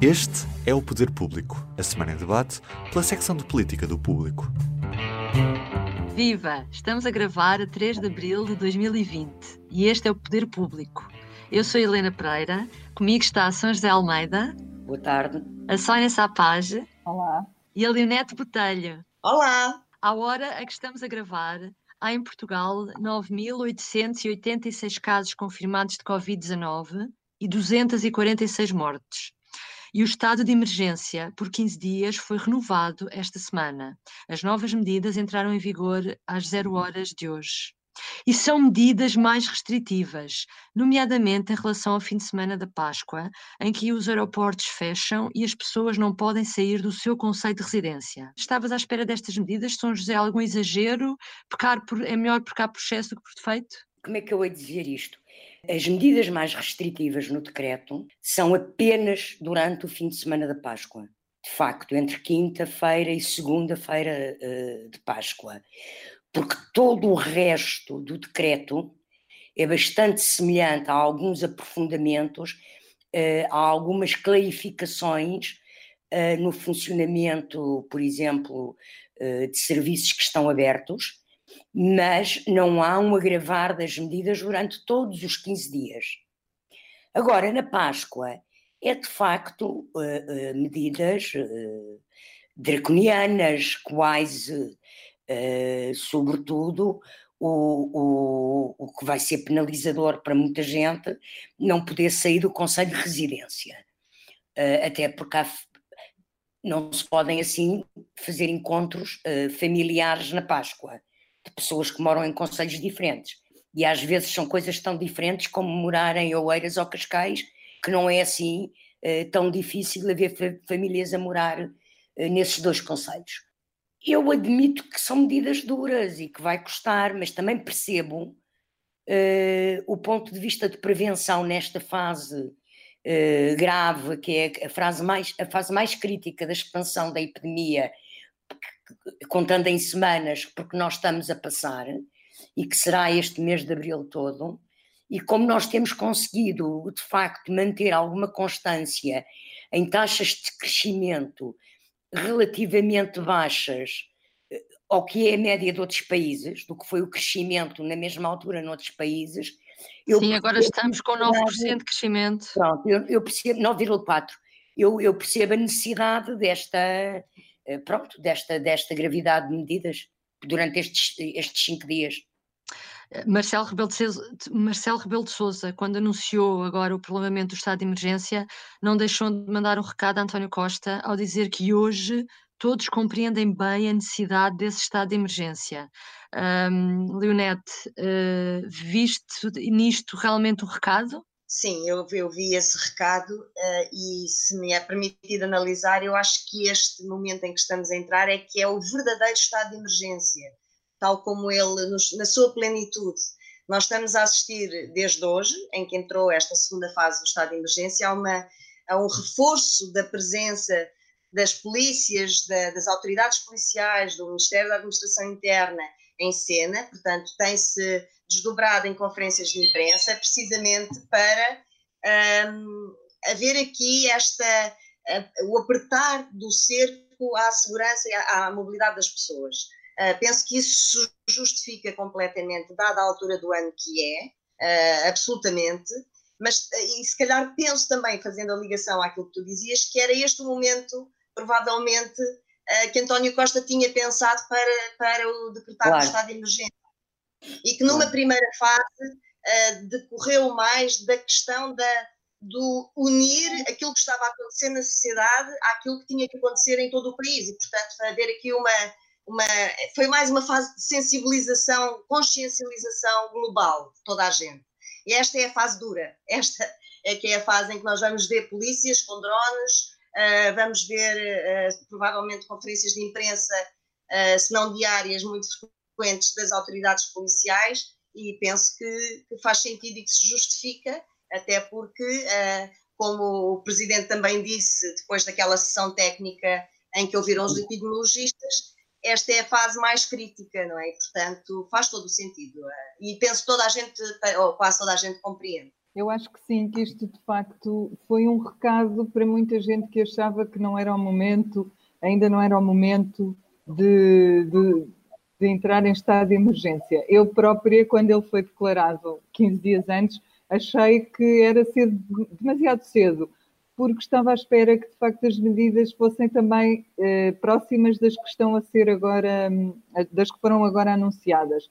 Este é o Poder Público, a semana em debate pela secção de política do público. Viva! Estamos a gravar a 3 de abril de 2020 e este é o Poder Público. Eu sou Helena Pereira, comigo está a São José Almeida. Boa tarde. A Sónia Sapage. Olá. E a Leonete Botelho. Olá. À hora a que estamos a gravar, há em Portugal 9.886 casos confirmados de Covid-19 e 246 mortes. E o estado de emergência por 15 dias foi renovado esta semana. As novas medidas entraram em vigor às 0 horas de hoje. E são medidas mais restritivas, nomeadamente em relação ao fim de semana da Páscoa, em que os aeroportos fecham e as pessoas não podem sair do seu conceito de residência. Estavas à espera destas medidas? São José algum exagero? Pecar por, é melhor pecar por excesso do que por defeito? Como é que eu hei de dizer isto? As medidas mais restritivas no decreto são apenas durante o fim de semana da Páscoa. De facto, entre quinta-feira e segunda-feira uh, de Páscoa porque todo o resto do decreto é bastante semelhante a alguns aprofundamentos, eh, a algumas clarificações eh, no funcionamento, por exemplo, de serviços que estão abertos, mas não há um agravar das medidas durante todos os 15 dias. Agora, na Páscoa, é de facto medidas draconianas, quase uh, sobretudo, o, o, o que vai ser penalizador para muita gente não poder sair do Conselho de Residência. Uh, até porque há, não se podem assim fazer encontros uh, familiares na Páscoa, de pessoas que moram em conselhos diferentes. E às vezes são coisas tão diferentes como morar em Oeiras ou Cascais, que não é assim uh, tão difícil haver famílias a morar nesses dois conselhos. Eu admito que são medidas duras e que vai custar, mas também percebo uh, o ponto de vista de prevenção nesta fase uh, grave, que é a fase, mais, a fase mais crítica da expansão da epidemia, contando em semanas, porque nós estamos a passar, e que será este mês de abril todo, e como nós temos conseguido, de facto, manter alguma constância em taxas de crescimento relativamente baixas eh, ao que é a média de outros países, do que foi o crescimento na mesma altura noutros países. Eu Sim, agora estamos com 9% de crescimento. Pronto, eu, eu percebo, 9,4%. Eu, eu percebo a necessidade desta, pronto, desta, desta gravidade de medidas durante estes, estes cinco dias. Marcelo Rebelo, de Sousa, Marcelo Rebelo de Sousa, quando anunciou agora o prolongamento do estado de emergência, não deixou de mandar um recado a António Costa ao dizer que hoje todos compreendem bem a necessidade desse estado de emergência. Um, Leonete, uh, viste nisto realmente o recado? Sim, eu, eu vi esse recado uh, e se me é permitido analisar, eu acho que este momento em que estamos a entrar é que é o verdadeiro estado de emergência tal como ele nos, na sua plenitude. Nós estamos a assistir desde hoje, em que entrou esta segunda fase do estado de emergência, a, uma, a um reforço da presença das polícias, da, das autoridades policiais, do Ministério da Administração Interna em cena, portanto, tem-se desdobrado em conferências de imprensa, precisamente para um, haver aqui esta, o apertar do cerco à segurança e à, à mobilidade das pessoas. Uh, penso que isso justifica completamente, dada a altura do ano que é, uh, absolutamente, mas e se calhar penso também, fazendo a ligação àquilo que tu dizias, que era este o momento, provavelmente, uh, que António Costa tinha pensado para, para o decretar claro. estado de emergência. E que numa primeira fase decorreu mais da questão da, do unir aquilo que estava a acontecer na sociedade àquilo que tinha que acontecer em todo o país. E, portanto, haver aqui uma uma, foi mais uma fase de sensibilização, consciencialização global de toda a gente. E esta é a fase dura. Esta é que é a fase em que nós vamos ver polícias com drones Uh, vamos ver uh, provavelmente conferências de imprensa, se não diárias, muito frequentes das autoridades policiais e penso que, que, faz sentido e que se justifica, até porque, como o Presidente também disse, depois daquela sessão técnica em que ouviram os epidemiologistas, esta é a fase mais crítica, não é? Portanto, faz todo o sentido. E penso que toda a gente, ou quase toda a gente, compreende. Eu acho que sim, que isto de facto foi um recado para muita gente que achava que não era o momento, ainda não era o momento de, de, de entrar em estado de emergência. Eu própria, quando ele foi declarado 15 dias antes, achei que era cedo, demasiado cedo porque estava à espera que, de facto, as medidas fossem também eh, próximas das que estão a ser agora, hum, das que foram agora anunciadas.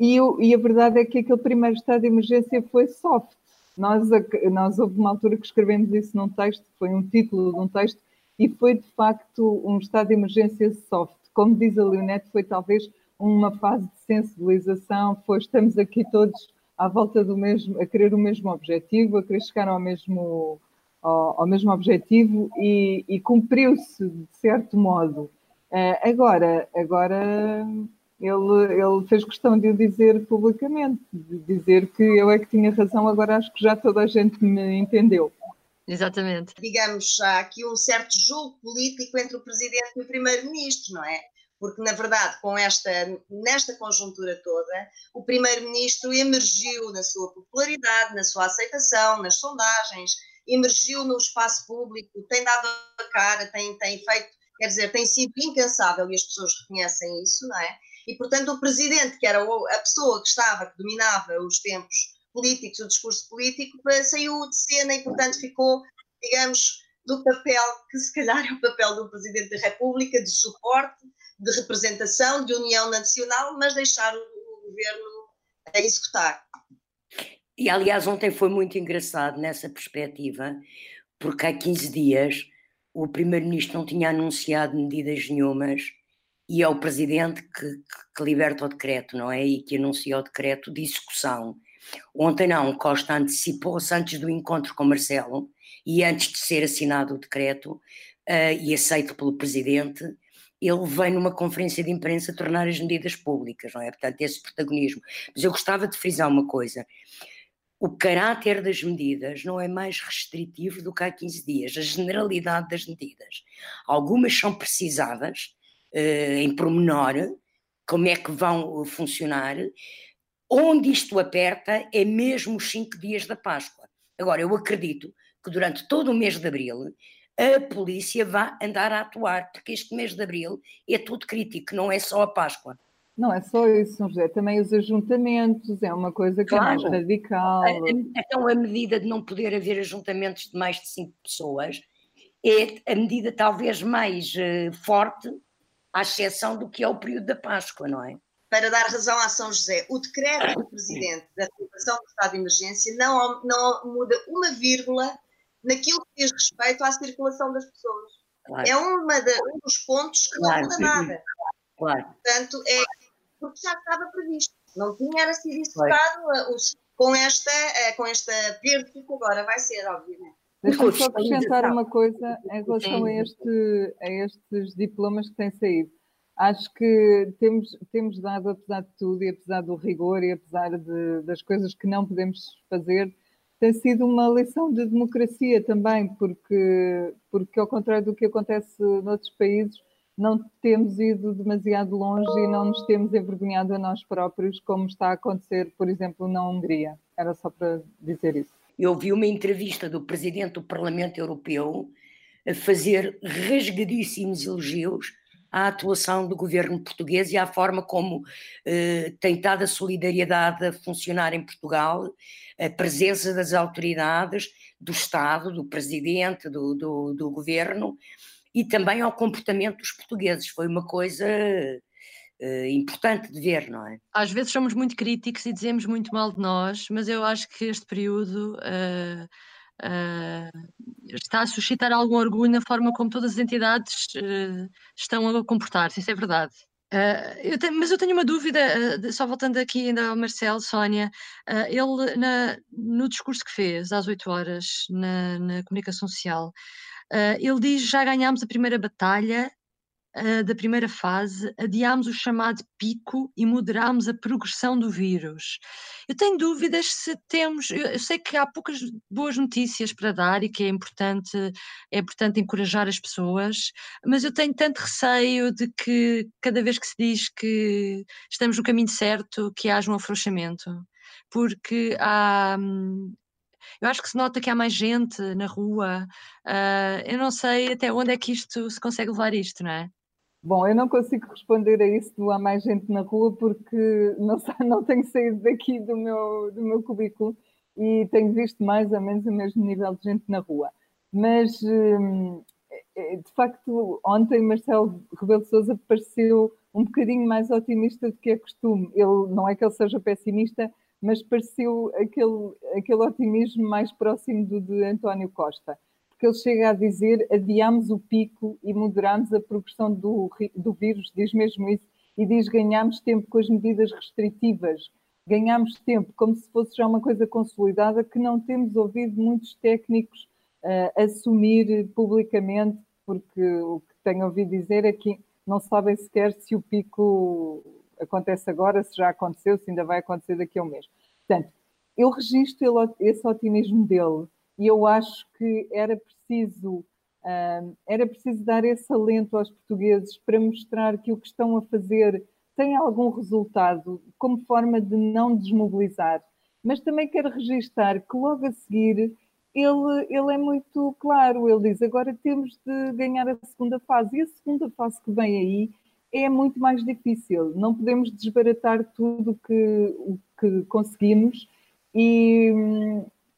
E, e, a verdade é que aquele primeiro estado de emergência foi soft. Nós, nós houve uma altura que escrevemos isso num texto, foi um título de um texto, e foi de facto um estado de emergência soft. Como diz a Leonete, foi talvez uma fase de sensibilização, foi estamos aqui todos à volta do mesmo, a querer o mesmo objetivo, a querer chegar ao mesmo ao, ao mesmo objetivo e, e cumpriu-se de certo modo. Uh, agora, agora ele, ele fez questão de o dizer publicamente, de dizer que eu é que tinha razão, agora acho que já toda a gente me entendeu. Exatamente. Digamos, há aqui um certo jogo político entre o Presidente e o Primeiro-Ministro, não é? Porque, na verdade, com esta, nesta conjuntura toda, o Primeiro-Ministro emergiu na sua popularidade, na sua aceitação, nas sondagens, emergiu no espaço público, tem dado a cara, tem, tem feito, quer dizer, tem sido incansável e as pessoas reconhecem isso, não é? E, portanto, o presidente, que era a pessoa que estava, que dominava os tempos políticos, o discurso político, saiu de cena e, portanto, ficou, digamos, do papel que se calhar é o papel do Presidente da República, de suporte, de representação, de união nacional, mas deixar o governo a executar. E aliás, ontem foi muito engraçado nessa perspectiva, porque há 15 dias o Primeiro-Ministro não tinha anunciado medidas nenhumas e é o Presidente que, que, liberta o decreto, não é? E que anuncia o decreto de execução. Ontem não, Costa antecipou-se antes do encontro com Marcelo e antes de ser assinado o decreto uh, e aceito pelo Presidente, ele vem numa conferência de imprensa tornar as medidas públicas, não é? Portanto, esse protagonismo. Mas eu gostava de frisar uma coisa o caráter das medidas não é mais restritivo do que há 15 dias, a generalidade das medidas. Algumas são precisadas uh, em pormenor, como é que vão funcionar. Onde isto aperta é mesmo os 5 dias da Páscoa. Agora, eu acredito que durante todo o mês de abril a polícia vai andar a atuar, porque este mês de abril é tudo crítico, não é só a Páscoa. Não é só isso, São José, também os ajuntamentos, é uma coisa que claro. é mais radical. Então, a medida de não poder haver ajuntamentos de mais de cinco pessoas é a medida talvez mais uh, forte, à exceção do que é o período da Páscoa, não é? Para dar razão a São José, o decreto do Presidente da declaração do estado de emergência não, não muda uma vírgula naquilo que diz respeito à circulação das pessoas. Claro. É uma de, um dos pontos que claro. não muda nada. Claro. Portanto, é porque já estava previsto. Não tinha era sido executado com esta, eh, com esta perda que agora vai ser, obviamente. Deixa-me só acrescentar uma coisa em relação a, este, a estes diplomas que têm saído. Acho que temos, temos dado, apesar de tudo, e apesar do rigor, e apesar de, das coisas que não podemos fazer, tem sido uma lição de democracia também, porque, porque ao contrário do que acontece noutros países, não temos ido demasiado longe e não nos temos envergonhado a nós próprios, como está a acontecer, por exemplo, na Hungria. Era só para dizer isso. Eu vi uma entrevista do presidente do Parlamento Europeu a fazer rasgadíssimos elogios à atuação do governo português e à forma como eh, tem estado a solidariedade a funcionar em Portugal, a presença das autoridades, do Estado, do presidente, do, do, do governo, e também ao comportamento dos portugueses. Foi uma coisa uh, importante de ver, não é? Às vezes somos muito críticos e dizemos muito mal de nós, mas eu acho que este período uh, uh, está a suscitar algum orgulho na forma como todas as entidades estão a comportar-se, isso é verdade. Uh, eu tenho, mas eu tenho uma dúvida, uh, só voltando aqui ainda ao Marcelo, Sónia, uh, ele na, no discurso que fez às 8 horas na, na comunicação social, ele diz já ganhámos a primeira batalha uh, da primeira fase, adiámos o chamado pico e moderámos a progressão do vírus. Eu tenho dúvidas se temos. Eu, eu sei que há poucas boas notícias para dar e que é importante, é importante encorajar as pessoas, mas eu tenho tanto receio de que cada vez que se diz que estamos no caminho certo, que haja um afrouxamento porque há, hum, eu acho que se nota que há mais gente na rua. Uh, eu não sei até onde é que isto se consegue levar isto, não é? Bom, eu não consigo responder a isso do há mais gente na rua porque não, não tenho saído daqui do meu, do meu cubículo e tenho visto mais ou menos o mesmo nível de gente na rua. Mas, hum, é, é, de facto, ontem Marcelo Rebelo de Sousa pareceu um bocadinho mais otimista do que é costume. Ele, não é que ele seja pessimista, mas pareceu aquele, aquele otimismo mais próximo do de António Costa que ele chega a dizer adiamos o pico e moderamos a progressão do, do vírus, diz mesmo isso, e diz ganhamos tempo com as medidas restritivas, ganhamos tempo, como se fosse já uma coisa consolidada que não temos ouvido muitos técnicos uh, assumir publicamente, porque o que tenho ouvido dizer é que não sabem sequer se o pico acontece agora, se já aconteceu, se ainda vai acontecer daqui a um mês. Portanto, eu registro esse otimismo dele, e eu acho que era preciso era preciso dar esse alento aos portugueses para mostrar que o que estão a fazer tem algum resultado, como forma de não desmobilizar. Mas também quero registar que logo a seguir ele, ele é muito claro, ele diz agora temos de ganhar a segunda fase, e a segunda fase que vem aí é muito mais difícil, não podemos desbaratar tudo que, o que conseguimos. E,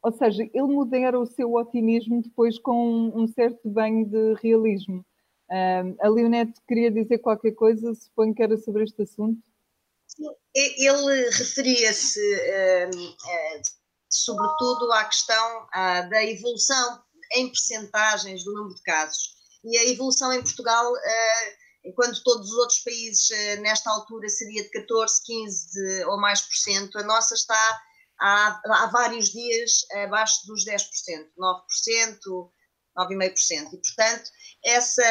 ou seja, ele modera o seu otimismo depois com um certo banho de realismo. Um, a Leonete queria dizer qualquer coisa, suponho que era sobre este assunto. Ele referia-se um, sobretudo à questão uh, da evolução em percentagens do número de casos. E a evolução em Portugal, uh, enquanto todos os outros países uh, nesta altura seria de 14, 15 ou mais por cento, a nossa está há, há vários dias abaixo dos 10%, 9%, 9,5%. E, portanto, essa,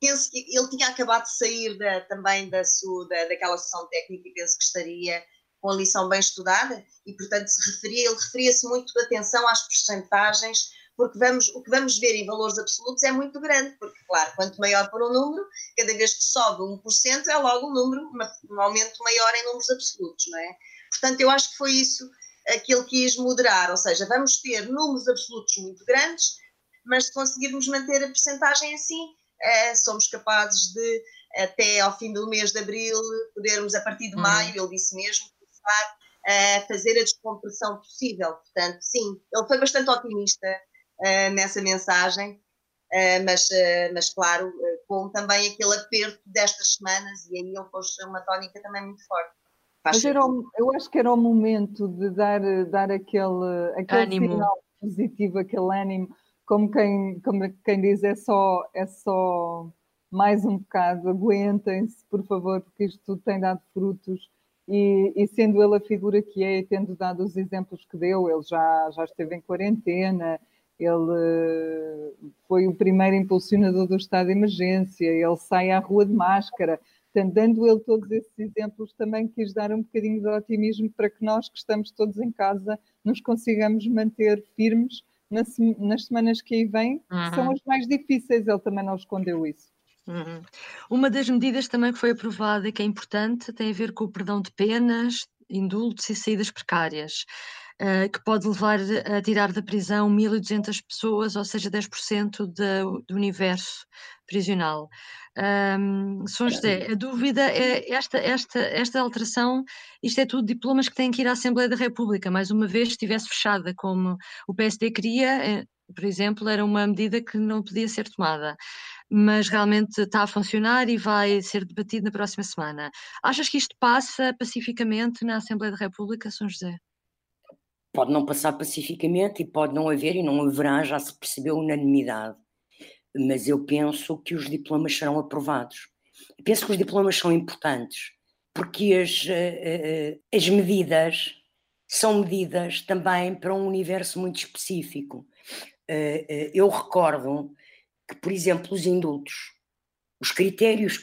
penso que ele tinha acabado de sair da, também da, sua, da, daquela sessão técnica e penso que estaria com a lição bem estudada e, portanto, se referia, ele referia-se muito de atenção às percentagens, porque vamos, o que vamos ver em valores absolutos é muito grande, porque, claro, quanto maior for o número, cada vez que sobe 1%, é logo um número, um aumento maior em números absolutos, não é? Portanto, eu acho que foi isso que ele quis moderar, ou seja, vamos ter números absolutos muito grandes, mas se conseguirmos manter a percentagem assim, é, somos capazes de, até ao fim do mês de abril, podermos, a partir de uhum. maio, ele disse mesmo, começar a fazer a descompressão possível. Portanto, sim, ele foi bastante otimista uh, nessa mensagem, uh, mas, mas, claro, com também aquele aperto destas semanas, e aí ele pôs uma tónica também muito forte. Mas era, eu acho que era o momento de dar, dar aquele, aquele sinal positivo, aquele ânimo, como quem, como quem diz, é só, é só mais um bocado, aguentem-se, por favor, porque isto tudo tem dado frutos. E, e, sendo ele a figura que é, e tendo dado os exemplos que deu, ele já, já esteve em quarentena, ele foi o primeiro impulsionador do estado de emergência, ele sai à rua de máscara. Portanto, dando ele todos esses exemplos, também quis dar um bocadinho de otimismo para que nós que estamos todos em casa nos consigamos manter firmes nas, nas semanas que aí vêm, uhum. que são as mais difíceis, ele também não escondeu isso. Uhum. Uma das medidas também que foi aprovada e que é importante tem a ver com o perdão de penas, indultos e saídas precárias. Uh, que pode levar a tirar da prisão 1.200 pessoas, ou seja, 10% de, do universo prisional. Um, São José, a dúvida é esta, esta, esta alteração, isto é tudo diplomas que têm que ir à Assembleia da República, mais uma vez estivesse fechada, como o PSD queria, eh, por exemplo, era uma medida que não podia ser tomada, mas realmente está a funcionar e vai ser debatido na próxima semana. Achas que isto passa pacificamente na Assembleia da República, São José? Pode não passar pacificamente e pode não haver, e não haverá, já se percebeu unanimidade mas eu penso que os diplomas serão aprovados. penso que os diplomas são importantes, porque as, as medidas são medidas também para um universo muito específico. Eu recordo que, por exemplo, os indultos, os critérios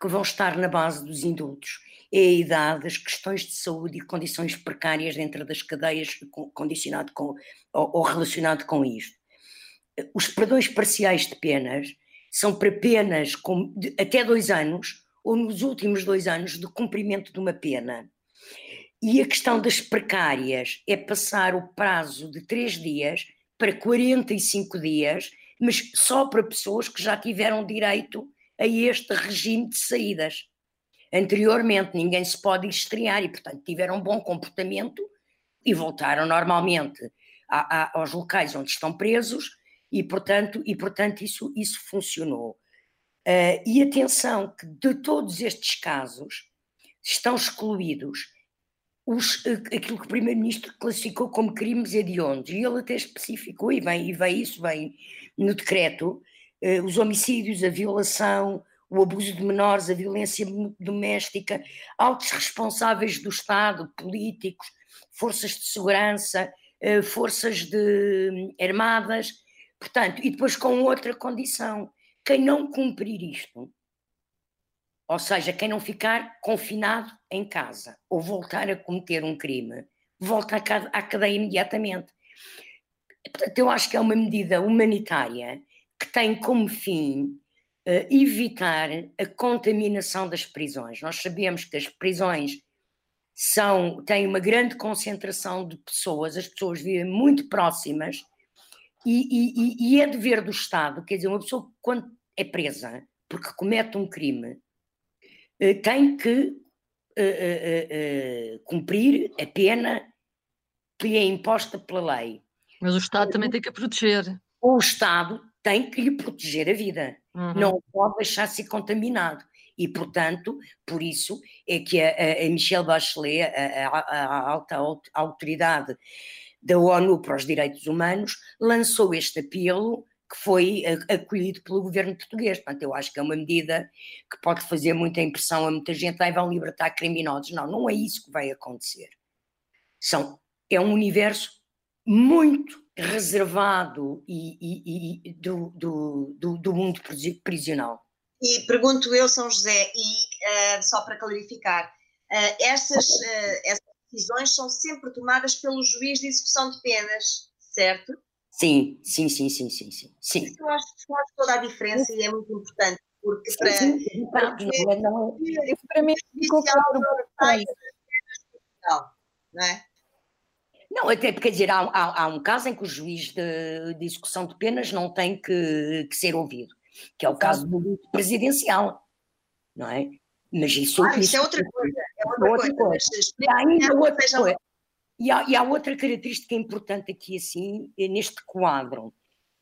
que vão estar na base dos indultos é a idade, as questões de saúde e condições precárias dentro das cadeias condicionado com, ou, relacionado com isto. Os perdões parciais de penas são para penas com, de, até dois anos ou nos últimos dois anos de cumprimento de uma pena. E a questão das precárias é passar o prazo de três dias para 45 dias, mas só para pessoas que já tiveram direito a este regime de saídas. Anteriormente, ninguém se pode estrear e, portanto, tiveram um bom comportamento e voltaram normalmente a, a, aos locais onde estão presos e, portanto, e, portanto isso, isso funcionou. Uh, e atenção que de todos estes casos estão excluídos os, aquilo que o Primeiro-Ministro classificou como crimes hediondos, e ele até especificou, e vem, e vem isso, vem no decreto, uh, os homicídios, a violação, o abuso de menores, a violência doméstica, altos responsáveis do Estado, políticos, forças de segurança, uh, forças de, um, armadas, portanto, e depois com outra condição, quem não cumprir isto, ou seja, quem não ficar confinado em casa ou voltar a cometer um crime, volta à cadeia imediatamente. Portanto, eu acho que é uma medida humanitária que tem como fim evitar a contaminação das prisões. Nós sabemos que as prisões são, têm uma grande concentração de pessoas, as pessoas vivem muito próximas e, e, e é dever do Estado, quer dizer, uma pessoa quando é presa porque comete um crime, eh, tem que uh, uh, cumprir a pena que lhe é imposta pela lei. Mas o Estado também tem que a proteger. O Estado tem que lhe proteger a vida, uhum. não pode deixar ser contaminado. E, portanto, por isso é que a, a Michelle Bachelet, a, a, a alta autoridade da ONU para os Direitos Humanos, lançou este apelo que foi acolhido pelo governo português. Portanto, eu acho que é uma medida que pode fazer muita impressão a muita gente, aí vão libertar criminosos. Não, não é isso que vai acontecer. São, é um universo muito reservado e, e, e do, do, do, do, mundo prisional. E pergunto eu, São José, e uh, só para clarificar, uh, essas, uh, essas decisões são sempre tomadas pelo juiz de execução de penas, certo? Sim, sim, sim, sim, sim, sim. sim. Isso eu acho que faz toda a diferença e é muito importante, porque para. Sim, sim, para não, não, isso para mim ficou claro. Não é? Não, até porque, quer dizer, há, há, há, um caso em que o juiz de, de execução de penas não tem que, que ser ouvido, que é o caso do presidencial, não é? Mas isso, ah, isso, é outra coisa. É outra, é outra coisa. coisa. Mas, ainda outra coisa. E há, e há, outra característica importante aqui, assim, neste quadro,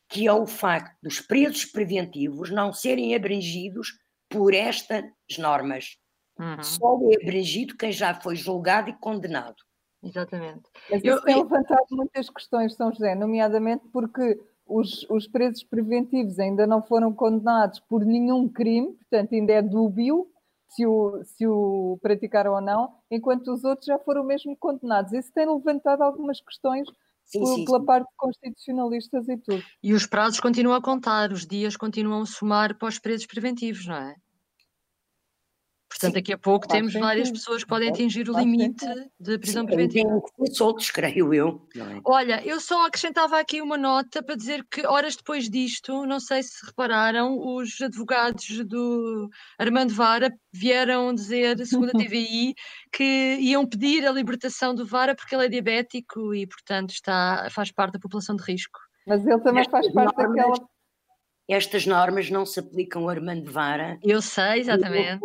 que é o facto dos presos preventivos não serem abrangidos por estas normas. Uhum. Só é abrangido quem já foi julgado e condenado. Exatamente. Mas isso Eu, tem levantado muitas questões, São José, nomeadamente porque os, os presos preventivos ainda não foram condenados por nenhum crime, portanto ainda é dúbio se o, se o praticaram ou não, enquanto os outros já foram mesmo condenados. Isso tem levantado algumas questões sim, por, sim, pela sim. parte constitucionalistas e tudo. E os prazos continuam a contar, os dias continuam a somar para os presos preventivos, não é? Portanto, daqui a pouco temos várias pessoas que podem atingir o limite de prisão preventiva. soltos, creio eu. É? Olha, eu só acrescentava aqui uma nota para dizer que horas depois disto, não sei se repararam, os advogados do Armando Vara vieram dizer, segundo a TVI, que iam pedir a libertação do Vara porque ele é diabético e, portanto, está, faz parte da população de risco. Mas ele também faz parte daquela estas normas não se aplicam ao Armando Vara. Eu sei, exatamente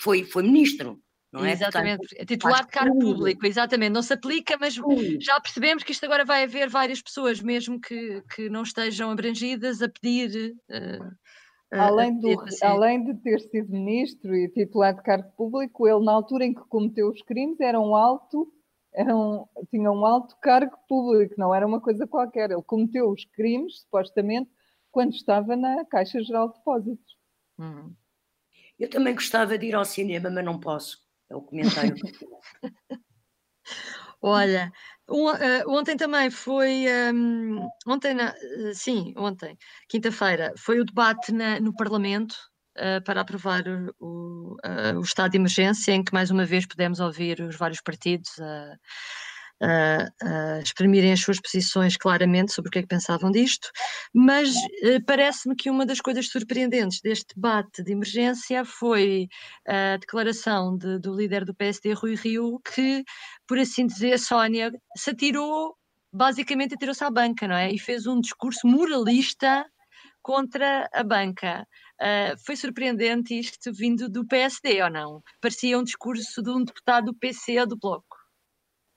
foi, foi ministro. Não é? Exatamente, Portanto, é titular de cargo público, exatamente, não se aplica, mas já percebemos que isto agora vai haver várias pessoas, mesmo que, que não estejam abrangidas, a pedir. Uh, além, do, além de ter sido ministro e titular de cargo público, ele, na altura em que cometeu os crimes, era um alto, era um, tinha um alto cargo público, não era uma coisa qualquer. Ele cometeu os crimes, supostamente, quando estava na Caixa Geral de Depósitos. Uhum. Eu também gostava de ir ao cinema, mas não posso. É o comentário Olha, uh, ontem também foi. Um, ontem, na, uh, sim, ontem, quinta-feira, foi o debate na, no Parlamento uh, para aprovar o, o, estado de emergência, em que mais uma vez pudemos ouvir os vários partidos uh, exprimirem as suas posições claramente sobre o que é que pensavam disto, mas uh, parece-me que uma das coisas surpreendentes deste debate de emergência foi a declaração de, do líder do PSD, Rui Rio, que, por assim dizer, Sónia, se atirou, basicamente atirou-se à banca, não é? E fez um discurso moralista contra a banca. Uh, foi surpreendente isto vindo do PSD ou não? Parecia um discurso de um deputado do PC do Bloco.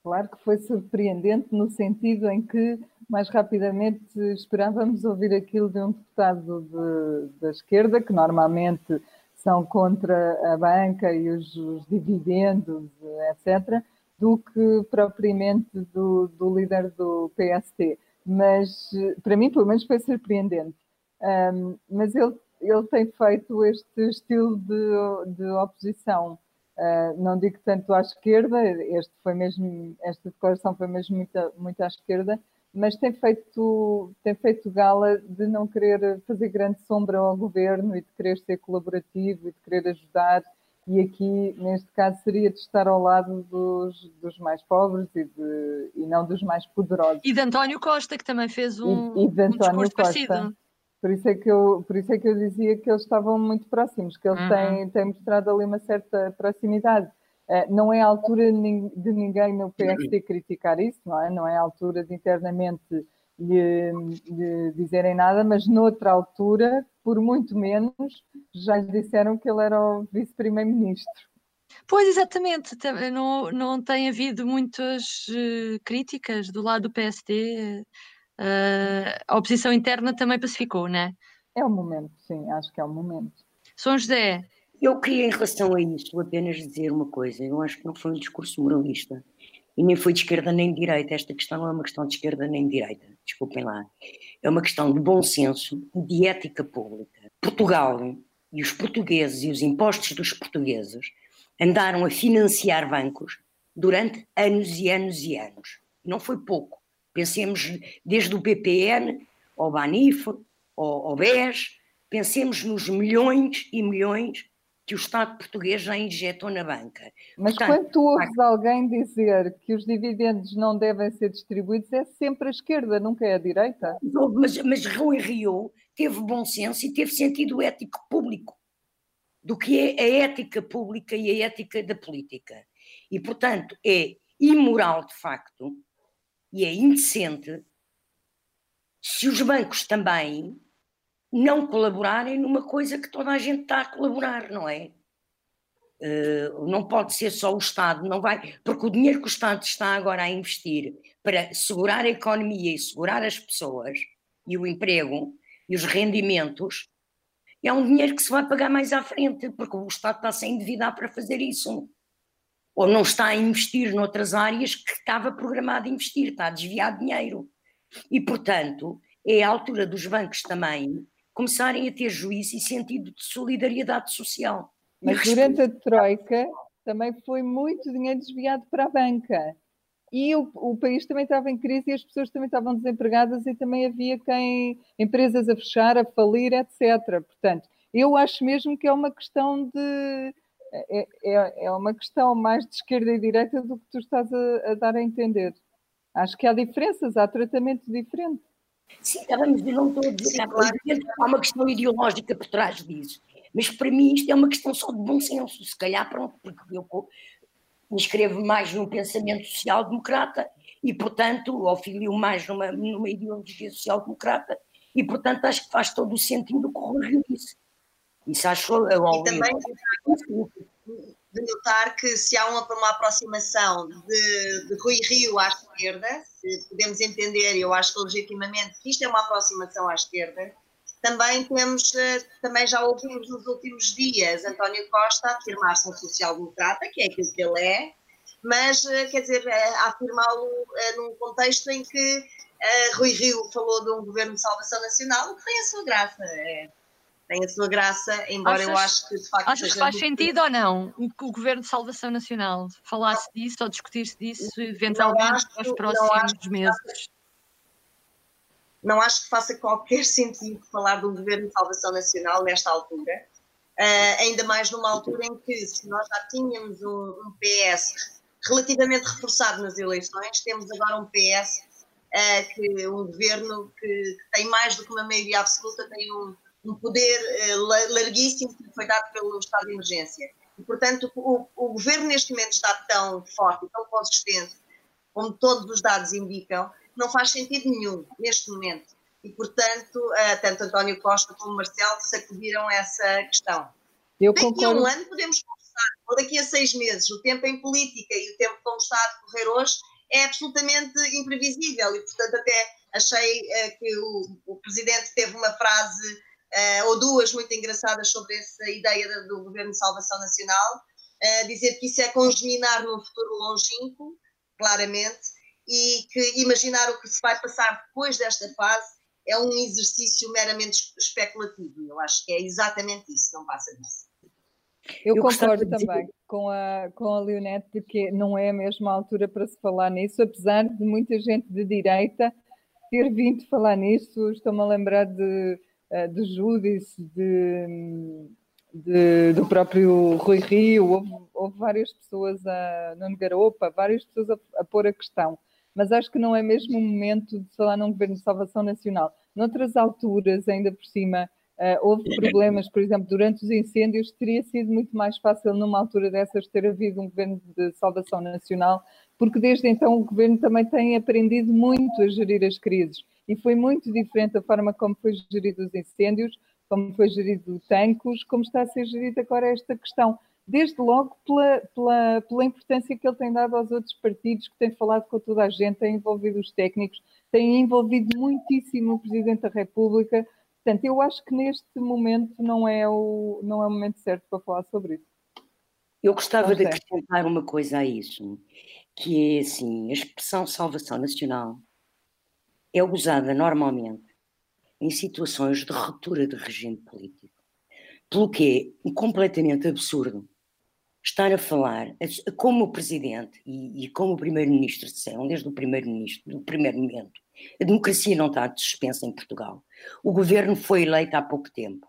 Claro que foi surpreendente no sentido em que mais rapidamente esperávamos ouvir aquilo de um deputado de, da esquerda, que normalmente são contra a banca e os, os dividendos, etc., do que propriamente do, do, líder do PST. Mas, para mim, pelo menos, foi surpreendente. Um, mas ele, ele tem feito este estilo de, de oposição Uh, não digo tanto à esquerda, este foi mesmo, esta declaração foi mesmo muito, muito à esquerda, mas tem feito, tem feito gala de não querer fazer grande sombra ao governo e de querer ser colaborativo e de querer ajudar. E aqui, neste caso, seria de estar ao lado dos, dos mais pobres e, de, e não dos mais poderosos. E de António Costa, que também fez um, e, e de António um Costa. Parecido. Por isso, é que eu, por isso é que eu dizia que eles estavam muito próximos, que eles uhum. têm, têm mostrado ali uma certa proximidade. Uh, não é a altura de ninguém no PSD criticar isso, não é? Não é a altura de internamente lhe, lhe dizerem nada, mas noutra altura, por muito menos, já lhe disseram que ele era o vice-primeiro-ministro. Pois, exatamente, não, não tem havido muitas uh, críticas do lado do PSD uh, a oposição interna também pacificou, não é? É o momento, sim, acho que é o momento. São José. Eu queria, em relação a isso, apenas dizer uma coisa. Eu acho que não foi um discurso moralista. E nem foi de esquerda nem de direita. Esta questão não é uma questão de esquerda nem de direita. Desculpem lá. É uma questão de bom senso e de ética pública. Portugal e os portugueses e os impostos dos portugueses andaram a financiar bancos durante anos e anos e anos. Não foi pouco. Pensemos desde o PPN ao Banif, ao, ao BES, pensemos nos milhões e milhões que o Estado português já injetou na banca. Mas Portanto, quando tu ouves alguém dizer que os dividendos não devem ser distribuídos, é sempre a esquerda, nunca é a direita. Mas, mas Rui Rio teve bom senso e teve sentido ético público do que é a ética pública e a ética da política. E, portanto, é imoral, de facto, e é indecente se os bancos também não colaborarem numa coisa que toda a gente está a colaborar, não é? Uh, não pode ser só o Estado, não vai, porque o dinheiro que o Estado está agora a investir para segurar a economia e segurar as pessoas e o emprego e os rendimentos é um dinheiro que se vai pagar mais à frente, porque o Estado está sem endividar para fazer isso ou não está a investir noutras áreas que estava programado a investir, está a desviar dinheiro. E, portanto, é a altura dos bancos também começarem a ter juízo e sentido de solidariedade social. Mas durante a Troika também foi muito dinheiro desviado para a banca. E o, o, país também estava em crise e as pessoas também estavam desempregadas e também havia quem empresas a fechar, a falir, etc. Portanto, eu acho mesmo que é uma questão de é, é, é uma questão mais de esquerda e direita do que tu estás a, a dar a entender. Acho que há diferenças, há tratamento diferente. Sim, estávamos, eu não estou a dizer Sim, claro. há uma questão ideológica por trás disso. Mas para mim isto é uma questão só de bom senso, se calhar pronto, porque eu me inscrevo mais num pensamento social-democrata e, portanto, auxilio mais numa, numa ideologia social-democrata e, portanto, acho que faz todo o sentido o que o Rui disse. Isso acho E também de notar que se há uma, uma aproximação de, de Rui Rio à esquerda, se podemos entender, eu acho que legitimamente que isto é uma aproximação à esquerda, também temos, eh, também já ouvimos nos últimos dias António Costa afirmar-se um social-democrata, que é aquilo que ele é, mas, eh, quer dizer, eh, afirmá-lo num contexto em que Rui Rio falou de um governo de salvação nacional, o que tem a sua graça. É, tem a sua graça, embora achas, eu acho que de facto. Achas que faz sentido ou não o, o Governo de Salvação Nacional falasse disso ou discutisse disso eventualmente nos próximos meses? Não acho que faça qualquer sentido falar de um Governo de Salvação Nacional nesta altura, uh, ainda mais numa altura em que, se nós já tínhamos um, um PS relativamente reforçado nas eleições, temos agora um PS uh, eh, que um governo que, que, tem mais do que uma maioria absoluta, tem um, um poder uh, larguíssimo que foi dado pelo estado de emergência. E, portanto, o, o, governo neste momento está tão forte e tão consistente, como todos os dados indicam, não faz sentido nenhum neste momento. E, portanto, uh, tanto António Costa como Marcelo sacudiram essa questão. Eu Daqui concordo. a um ano podemos conversar, ou daqui a seis meses. O tempo em política e o tempo como está a decorrer hoje é absolutamente imprevisível e, portanto, até achei uh, que o, o Presidente teve uma frase uh, ou duas muito engraçadas sobre essa ideia do Governo de Salvação Nacional, uh, dizer que isso é congeminar num futuro longínquo, claramente, e que imaginar o que se vai passar depois desta fase é um exercício meramente especulativo. Eu acho que é exatamente isso, não passa disso. Eu, eu concordo também com a, com a Leonete de que não é a mesma altura para se falar nisso, apesar de muita gente de direita ter vindo falar nisso. Estou-me a lembrar de eh, de Júdice, de, de, do próprio Rui Rio, houve, houve várias pessoas, a Nuno Garopa, várias pessoas a, a, pôr a questão. Mas acho que não é mesmo o momento de falar num governo de salvação nacional. Noutras alturas, ainda por cima, uh, houve problemas, por exemplo, durante os incêndios, teria sido muito mais fácil numa altura dessas ter havido um governo de salvação nacional, porque desde então o governo também tem aprendido muito a gerir as crises e foi muito diferente a forma como foi gerido os incêndios, como foi gerido Tancos, como está a ser gerida agora esta questão. Desde logo pela, pela, pela importância que ele tem dado aos outros partidos, que tem falado com toda a gente, tem envolvido os técnicos, tem envolvido muitíssimo o Presidente da República. Portanto, eu acho que neste momento não é o, não é o momento certo para falar sobre isso. Eu gostava de acrescentar uma coisa a isso, que é assim, a expressão salvação nacional é usada normalmente em situações de ruptura de regime político. Pelo que é completamente absurdo estar a falar, como o Presidente e, e como o Primeiro-Ministro disseram, desde o Primeiro-Ministro, do primeiro momento, a democracia não está suspensa em Portugal. O governo foi eleito há pouco tempo.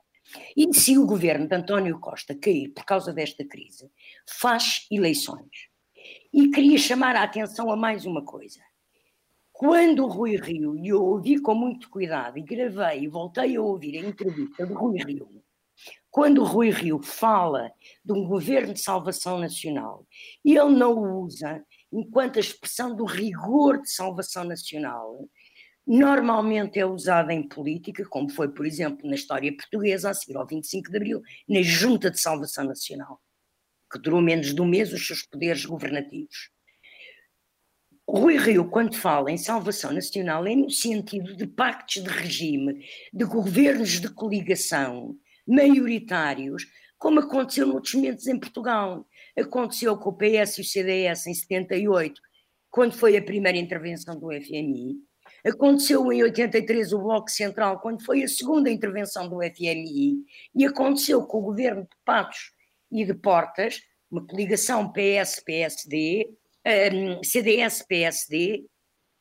E se o governo de António Costa cair por causa desta crise, faz eleições. E queria chamar a atenção a mais uma coisa. Quando o Rui Rio, e eu ouvi com muito cuidado, e gravei e voltei a ouvir a entrevista do Rui Rio, quando o Rui Rio fala de um governo de salvação nacional, ele não o usa enquanto a expressão do rigor de salvação nacional normalmente é usada em política, como foi, por exemplo, na história portuguesa, a seguir ao 25 de Abril, na Junta de Salvação Nacional, que durou menos de um mês os seus poderes governativos. Rui Rio, quando fala em salvação nacional, é no sentido de pactos de regime, de governos de coligação maioritários, como aconteceu noutros momentos em Portugal. Aconteceu com o PS e o CDS em 78, quando foi a primeira intervenção do FMI. Aconteceu em 83 o Bloco Central, quando foi a segunda intervenção do FMI. E aconteceu com o governo de Patos e de Portas, uma coligação PS-PSD, um, CDS-PSD,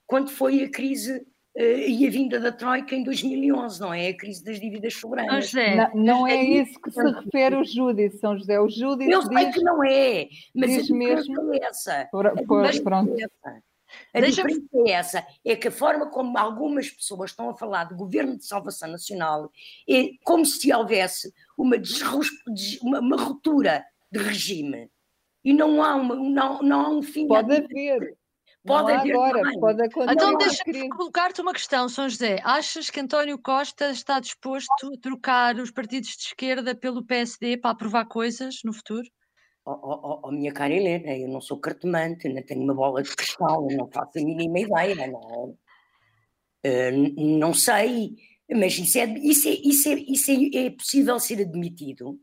quando foi a crise uh, e a vinda da Troika em 2011, não é? A crise das dívidas soberanas. Não, não é isso que se refere o Júdice, São José. O Júdice Eu sei diz, que não é, mas diz a mesmo, é essa. Por, por, a pronto. É essa. A diferença é essa, é que a forma como algumas pessoas estão a falar do Governo de Salvação Nacional é como se houvesse uma, uma, uma ruptura de regime e não há, uma, não, não há um fim. Pode haver. Pode haver agora, também. pode acontecer. Então deixa-me colocar-te uma questão, São José. Achas que António Costa está disposto a trocar os partidos de esquerda pelo PSD para aprovar coisas no futuro? Oh, oh, oh, oh minha cara Helena, eu não sou cartomante, não tenho uma bola de cristal, não faço a mínima ideia, não, uh, não sei, mas isso é, isso, é, isso, é, isso é, é possível ser admitido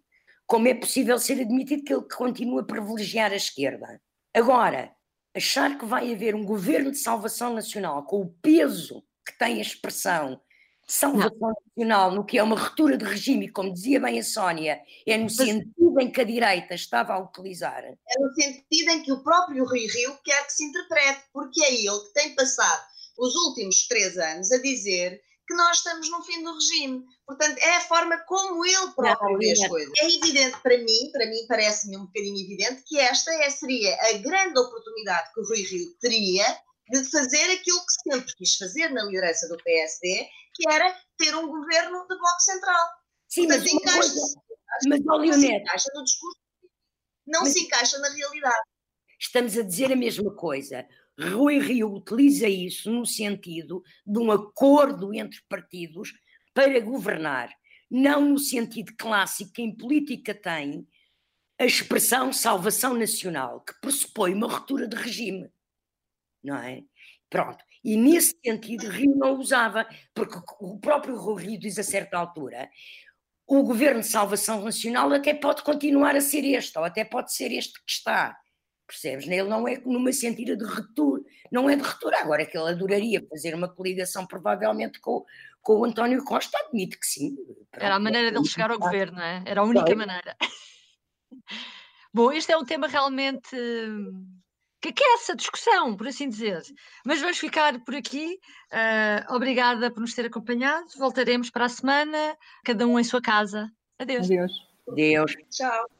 como é possível ser admitido que ele continua a privilegiar a esquerda. Agora, achar que vai haver um governo de salvação nacional com o peso que tem a expressão salvação nacional no que é uma ruptura de regime, como dizia bem a Sónia, é no sentido em que a direita estava a utilizar. É no sentido em que o próprio Rui Rio quer que se interprete, porque é ele que tem passado os últimos três anos a dizer que nós estamos no fim do regime. Portanto, é a forma como ele próprio vê as coisas. É evidente para mim, para mim parece-me um bocadinho evidente, que esta é, seria a grande oportunidade que o Rui Rio teria de fazer aquilo que sempre quis fazer na liderança do PSD, que era ter um governo de bloco central. Sim, Portanto, mas encaixa, coisa, mas, não se encaixa no discurso, não mas, se encaixa na realidade. Estamos a dizer a mesma coisa. Rui Rio utiliza isso no sentido de um acordo entre partidos para governar, não no sentido clássico que em política tem a expressão salvação nacional, que pressupõe uma ruptura de regime. Não é? Pronto. E nesse sentido, Rio não usava, porque o próprio Rio diz a certa altura: o governo de salvação nacional até pode continuar a ser este, ou até pode ser este que está. Percebes? Ele não é numa sentido de retura, não é de retura. Agora que ele adoraria fazer uma coligação, provavelmente, com, com o António Costa, admito que sim. Pronto. Era a maneira dele chegar ao governo, não é? Era a única maneira. Bom, este é um tema realmente que quer essa discussão, por assim dizer. Mas vamos ficar por aqui. Uh, obrigada por nos ter acompanhado. Voltaremos para a semana, cada um em sua casa. Adeus. Adeus. Adeus. Tchau.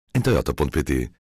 em toyota.pt